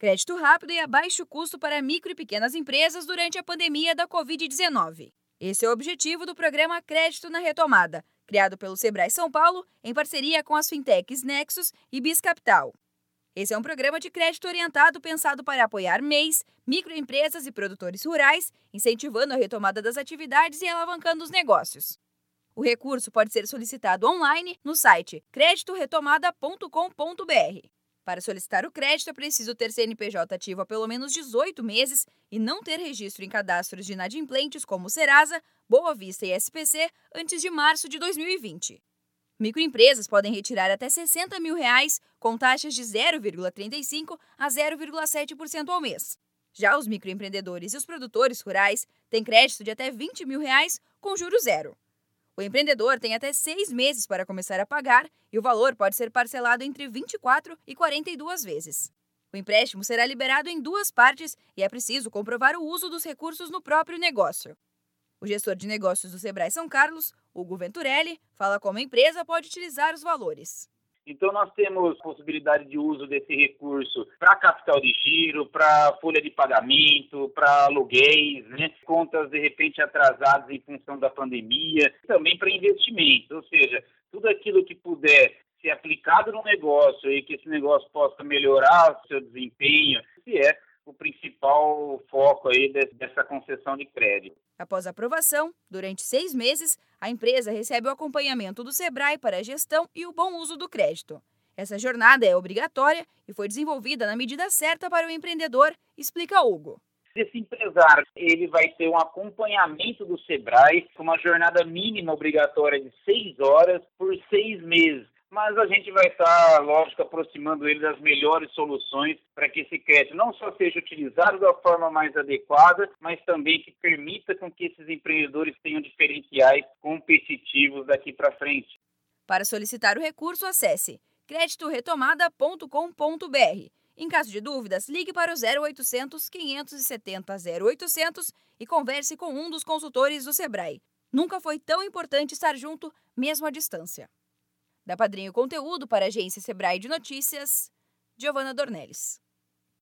Crédito rápido e a baixo custo para micro e pequenas empresas durante a pandemia da Covid-19. Esse é o objetivo do programa Crédito na Retomada, criado pelo Sebrae São Paulo em parceria com as fintechs Nexus e Biscapital. Esse é um programa de crédito orientado pensado para apoiar MEIs, microempresas e produtores rurais, incentivando a retomada das atividades e alavancando os negócios. O recurso pode ser solicitado online no site creditoretomada.com.br. Para solicitar o crédito, é preciso ter CNPJ ativo há pelo menos 18 meses e não ter registro em cadastros de inadimplentes como Serasa, Boa Vista e SPC antes de março de 2020. Microempresas podem retirar até 60 mil reais com taxas de 0,35% a 0,7% ao mês. Já os microempreendedores e os produtores rurais têm crédito de até 20 mil reais com juros zero. O empreendedor tem até seis meses para começar a pagar e o valor pode ser parcelado entre 24 e 42 vezes. O empréstimo será liberado em duas partes e é preciso comprovar o uso dos recursos no próprio negócio. O gestor de negócios do Sebrae São Carlos, Hugo Venturelli, fala como a empresa pode utilizar os valores. Então, nós temos possibilidade de uso desse recurso para capital de giro, para folha de pagamento, para aluguéis, né? contas de repente atrasadas em função da pandemia, também para investimentos, ou seja, tudo aquilo que puder ser aplicado no negócio e que esse negócio possa melhorar o seu desempenho, se é o principal foco aí dessa concessão de crédito. Após a aprovação, durante seis meses, a empresa recebe o acompanhamento do Sebrae para a gestão e o bom uso do crédito. Essa jornada é obrigatória e foi desenvolvida na medida certa para o empreendedor, explica Hugo. Esse empresário ele vai ter um acompanhamento do Sebrae uma jornada mínima obrigatória de seis horas por seis meses mas a gente vai estar, lógico, aproximando ele das melhores soluções para que esse crédito não só seja utilizado da forma mais adequada, mas também que permita com que esses empreendedores tenham diferenciais competitivos daqui para frente. Para solicitar o recurso, acesse creditoretomada.com.br. Em caso de dúvidas, ligue para o 0800 570 0800 e converse com um dos consultores do Sebrae. Nunca foi tão importante estar junto, mesmo à distância. Da Padrinho Conteúdo para a agência Sebrae de Notícias, Giovana Dornelles.